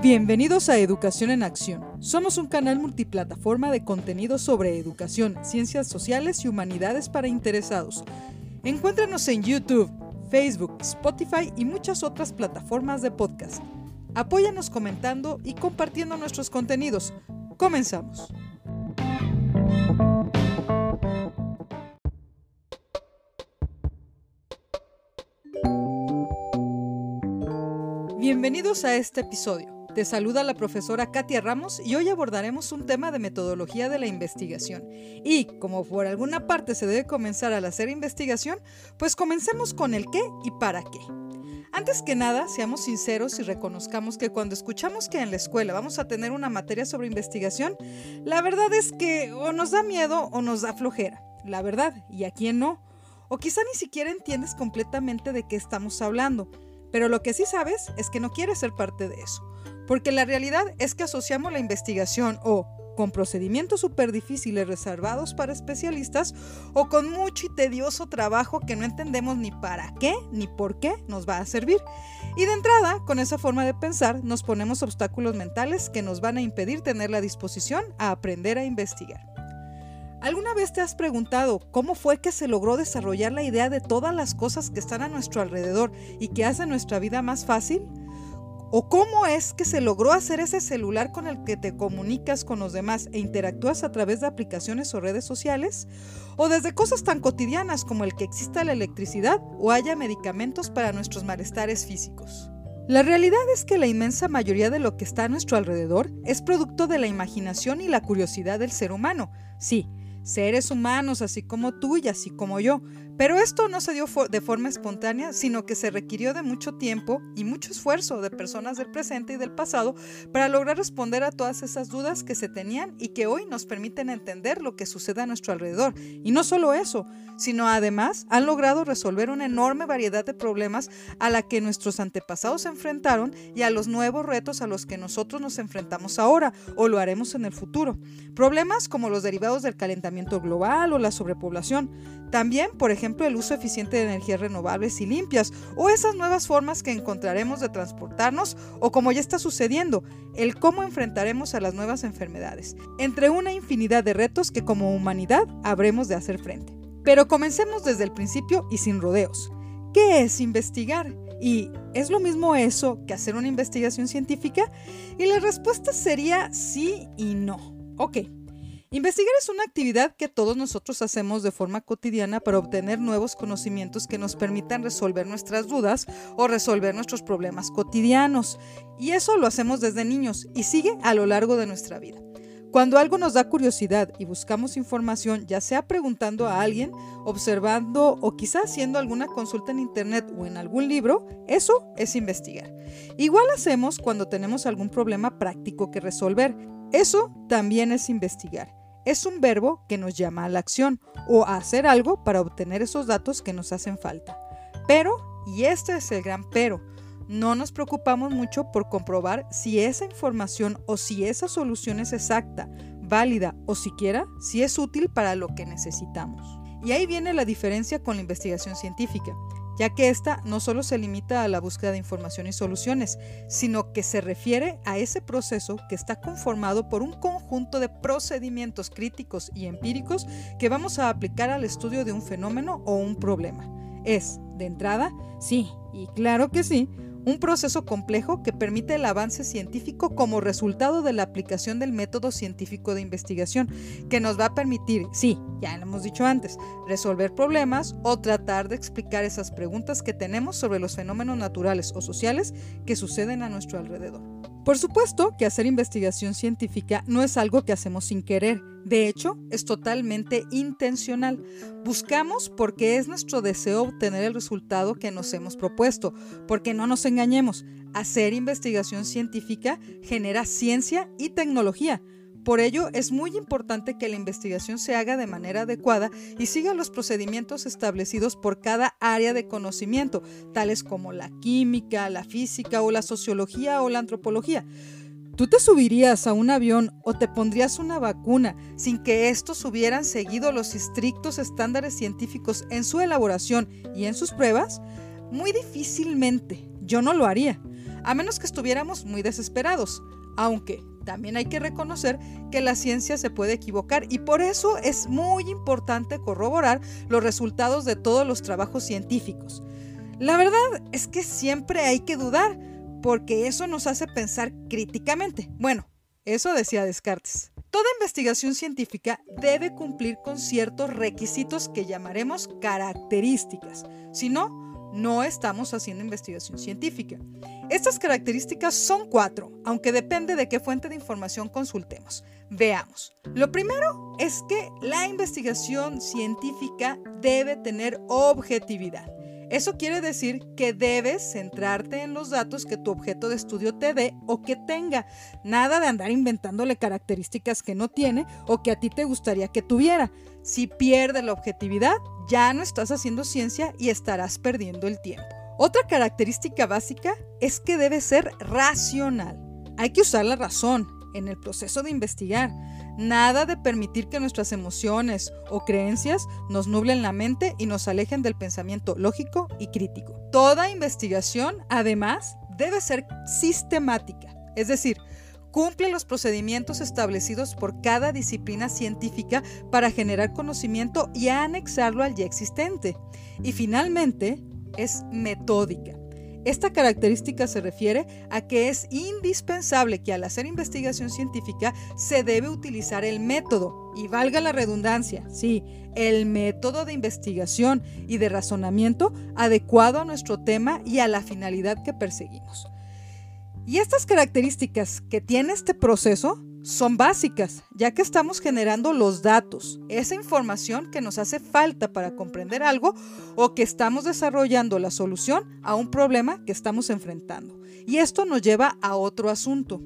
Bienvenidos a Educación en Acción. Somos un canal multiplataforma de contenido sobre educación, ciencias sociales y humanidades para interesados. Encuéntranos en YouTube, Facebook, Spotify y muchas otras plataformas de podcast. Apóyanos comentando y compartiendo nuestros contenidos. Comenzamos. Bienvenidos a este episodio. Te saluda la profesora Katia Ramos y hoy abordaremos un tema de metodología de la investigación. Y como por alguna parte se debe comenzar al hacer investigación, pues comencemos con el qué y para qué. Antes que nada, seamos sinceros y reconozcamos que cuando escuchamos que en la escuela vamos a tener una materia sobre investigación, la verdad es que o nos da miedo o nos da flojera. La verdad, y a quién no. O quizá ni siquiera entiendes completamente de qué estamos hablando. Pero lo que sí sabes es que no quieres ser parte de eso porque la realidad es que asociamos la investigación o con procedimientos súper difíciles reservados para especialistas o con mucho y tedioso trabajo que no entendemos ni para qué ni por qué nos va a servir. Y de entrada, con esa forma de pensar, nos ponemos obstáculos mentales que nos van a impedir tener la disposición a aprender a investigar. ¿Alguna vez te has preguntado cómo fue que se logró desarrollar la idea de todas las cosas que están a nuestro alrededor y que hacen nuestra vida más fácil? ¿O cómo es que se logró hacer ese celular con el que te comunicas con los demás e interactúas a través de aplicaciones o redes sociales? ¿O desde cosas tan cotidianas como el que exista la electricidad o haya medicamentos para nuestros malestares físicos? La realidad es que la inmensa mayoría de lo que está a nuestro alrededor es producto de la imaginación y la curiosidad del ser humano. Sí, seres humanos así como tú y así como yo. Pero esto no se dio de forma espontánea, sino que se requirió de mucho tiempo y mucho esfuerzo de personas del presente y del pasado para lograr responder a todas esas dudas que se tenían y que hoy nos permiten entender lo que sucede a nuestro alrededor. Y no solo eso, sino además han logrado resolver una enorme variedad de problemas a la que nuestros antepasados se enfrentaron y a los nuevos retos a los que nosotros nos enfrentamos ahora o lo haremos en el futuro. Problemas como los derivados del calentamiento global o la sobrepoblación. También, por ejemplo, el uso eficiente de energías renovables y limpias o esas nuevas formas que encontraremos de transportarnos o como ya está sucediendo, el cómo enfrentaremos a las nuevas enfermedades, entre una infinidad de retos que como humanidad habremos de hacer frente. Pero comencemos desde el principio y sin rodeos. ¿Qué es investigar? ¿Y es lo mismo eso que hacer una investigación científica? Y la respuesta sería sí y no. Ok, Investigar es una actividad que todos nosotros hacemos de forma cotidiana para obtener nuevos conocimientos que nos permitan resolver nuestras dudas o resolver nuestros problemas cotidianos. Y eso lo hacemos desde niños y sigue a lo largo de nuestra vida. Cuando algo nos da curiosidad y buscamos información, ya sea preguntando a alguien, observando o quizá haciendo alguna consulta en internet o en algún libro, eso es investigar. Igual hacemos cuando tenemos algún problema práctico que resolver. Eso también es investigar es un verbo que nos llama a la acción o a hacer algo para obtener esos datos que nos hacen falta. Pero, y este es el gran pero, no nos preocupamos mucho por comprobar si esa información o si esa solución es exacta, válida o siquiera si es útil para lo que necesitamos. Y ahí viene la diferencia con la investigación científica ya que esta no solo se limita a la búsqueda de información y soluciones, sino que se refiere a ese proceso que está conformado por un conjunto de procedimientos críticos y empíricos que vamos a aplicar al estudio de un fenómeno o un problema. Es, de entrada, sí, y claro que sí, un proceso complejo que permite el avance científico como resultado de la aplicación del método científico de investigación, que nos va a permitir, sí, ya lo hemos dicho antes, resolver problemas o tratar de explicar esas preguntas que tenemos sobre los fenómenos naturales o sociales que suceden a nuestro alrededor. Por supuesto que hacer investigación científica no es algo que hacemos sin querer, de hecho es totalmente intencional. Buscamos porque es nuestro deseo obtener el resultado que nos hemos propuesto, porque no nos engañemos, hacer investigación científica genera ciencia y tecnología. Por ello, es muy importante que la investigación se haga de manera adecuada y siga los procedimientos establecidos por cada área de conocimiento, tales como la química, la física o la sociología o la antropología. ¿Tú te subirías a un avión o te pondrías una vacuna sin que estos hubieran seguido los estrictos estándares científicos en su elaboración y en sus pruebas? Muy difícilmente. Yo no lo haría, a menos que estuviéramos muy desesperados, aunque también hay que reconocer que la ciencia se puede equivocar y por eso es muy importante corroborar los resultados de todos los trabajos científicos. La verdad es que siempre hay que dudar, porque eso nos hace pensar críticamente. Bueno, eso decía Descartes. Toda investigación científica debe cumplir con ciertos requisitos que llamaremos características. Si no, no estamos haciendo investigación científica. Estas características son cuatro, aunque depende de qué fuente de información consultemos. Veamos. Lo primero es que la investigación científica debe tener objetividad. Eso quiere decir que debes centrarte en los datos que tu objeto de estudio te dé o que tenga. Nada de andar inventándole características que no tiene o que a ti te gustaría que tuviera. Si pierde la objetividad, ya no estás haciendo ciencia y estarás perdiendo el tiempo. Otra característica básica es que debe ser racional. Hay que usar la razón en el proceso de investigar. Nada de permitir que nuestras emociones o creencias nos nublen la mente y nos alejen del pensamiento lógico y crítico. Toda investigación, además, debe ser sistemática, es decir, cumple los procedimientos establecidos por cada disciplina científica para generar conocimiento y anexarlo al ya existente. Y finalmente, es metódica. Esta característica se refiere a que es indispensable que al hacer investigación científica se debe utilizar el método, y valga la redundancia, sí, el método de investigación y de razonamiento adecuado a nuestro tema y a la finalidad que perseguimos. Y estas características que tiene este proceso son básicas, ya que estamos generando los datos, esa información que nos hace falta para comprender algo o que estamos desarrollando la solución a un problema que estamos enfrentando. Y esto nos lleva a otro asunto.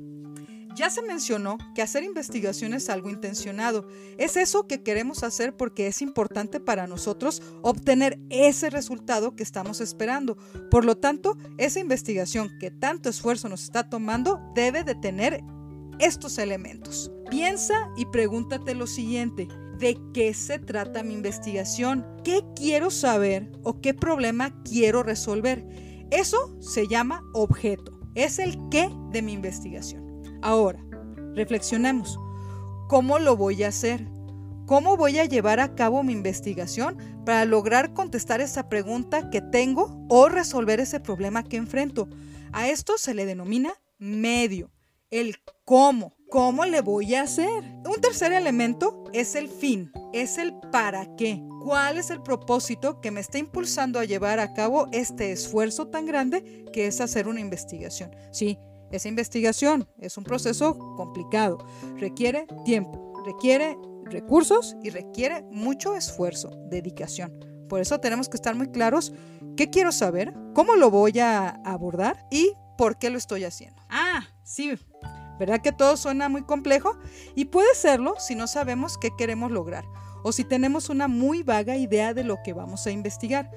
Ya se mencionó que hacer investigación es algo intencionado. Es eso que queremos hacer porque es importante para nosotros obtener ese resultado que estamos esperando. Por lo tanto, esa investigación que tanto esfuerzo nos está tomando debe de tener estos elementos. Piensa y pregúntate lo siguiente. ¿De qué se trata mi investigación? ¿Qué quiero saber o qué problema quiero resolver? Eso se llama objeto. Es el qué de mi investigación. Ahora, reflexionemos. ¿Cómo lo voy a hacer? ¿Cómo voy a llevar a cabo mi investigación para lograr contestar esa pregunta que tengo o resolver ese problema que enfrento? A esto se le denomina medio el cómo. ¿Cómo le voy a hacer? Un tercer elemento es el fin, es el para qué. ¿Cuál es el propósito que me está impulsando a llevar a cabo este esfuerzo tan grande que es hacer una investigación? Sí, esa investigación es un proceso complicado, requiere tiempo, requiere recursos y requiere mucho esfuerzo, dedicación. Por eso tenemos que estar muy claros qué quiero saber, cómo lo voy a abordar y por qué lo estoy haciendo. Ah, sí, ¿verdad que todo suena muy complejo? Y puede serlo si no sabemos qué queremos lograr o si tenemos una muy vaga idea de lo que vamos a investigar.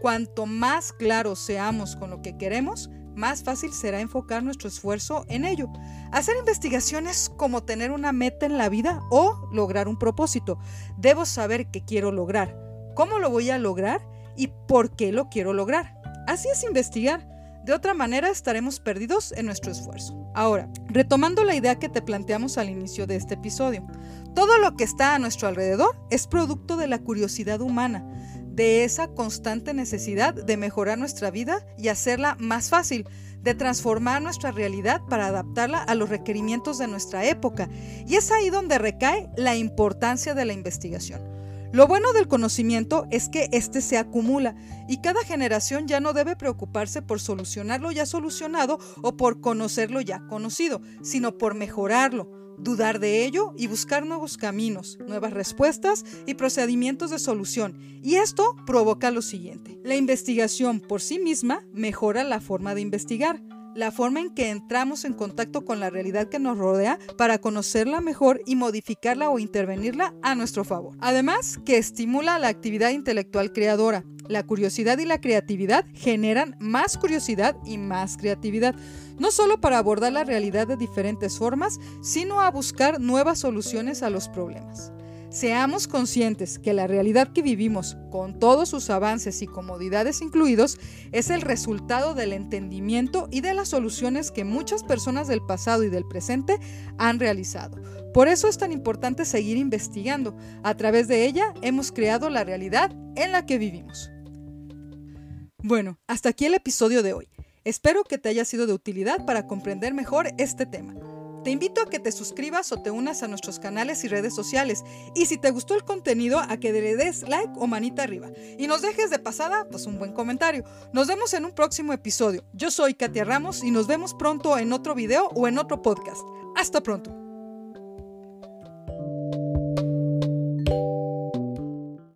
Cuanto más claros seamos con lo que queremos, más fácil será enfocar nuestro esfuerzo en ello. Hacer investigación es como tener una meta en la vida o lograr un propósito. Debo saber qué quiero lograr, cómo lo voy a lograr y por qué lo quiero lograr. Así es investigar. De otra manera estaremos perdidos en nuestro esfuerzo. Ahora, retomando la idea que te planteamos al inicio de este episodio, todo lo que está a nuestro alrededor es producto de la curiosidad humana, de esa constante necesidad de mejorar nuestra vida y hacerla más fácil, de transformar nuestra realidad para adaptarla a los requerimientos de nuestra época. Y es ahí donde recae la importancia de la investigación. Lo bueno del conocimiento es que éste se acumula y cada generación ya no debe preocuparse por solucionar lo ya solucionado o por conocer lo ya conocido, sino por mejorarlo, dudar de ello y buscar nuevos caminos, nuevas respuestas y procedimientos de solución. Y esto provoca lo siguiente. La investigación por sí misma mejora la forma de investigar la forma en que entramos en contacto con la realidad que nos rodea para conocerla mejor y modificarla o intervenirla a nuestro favor. Además, que estimula la actividad intelectual creadora. La curiosidad y la creatividad generan más curiosidad y más creatividad, no solo para abordar la realidad de diferentes formas, sino a buscar nuevas soluciones a los problemas. Seamos conscientes que la realidad que vivimos, con todos sus avances y comodidades incluidos, es el resultado del entendimiento y de las soluciones que muchas personas del pasado y del presente han realizado. Por eso es tan importante seguir investigando. A través de ella hemos creado la realidad en la que vivimos. Bueno, hasta aquí el episodio de hoy. Espero que te haya sido de utilidad para comprender mejor este tema. Te invito a que te suscribas o te unas a nuestros canales y redes sociales. Y si te gustó el contenido, a que le des like o manita arriba. Y nos dejes de pasada, pues un buen comentario. Nos vemos en un próximo episodio. Yo soy Katia Ramos y nos vemos pronto en otro video o en otro podcast. Hasta pronto.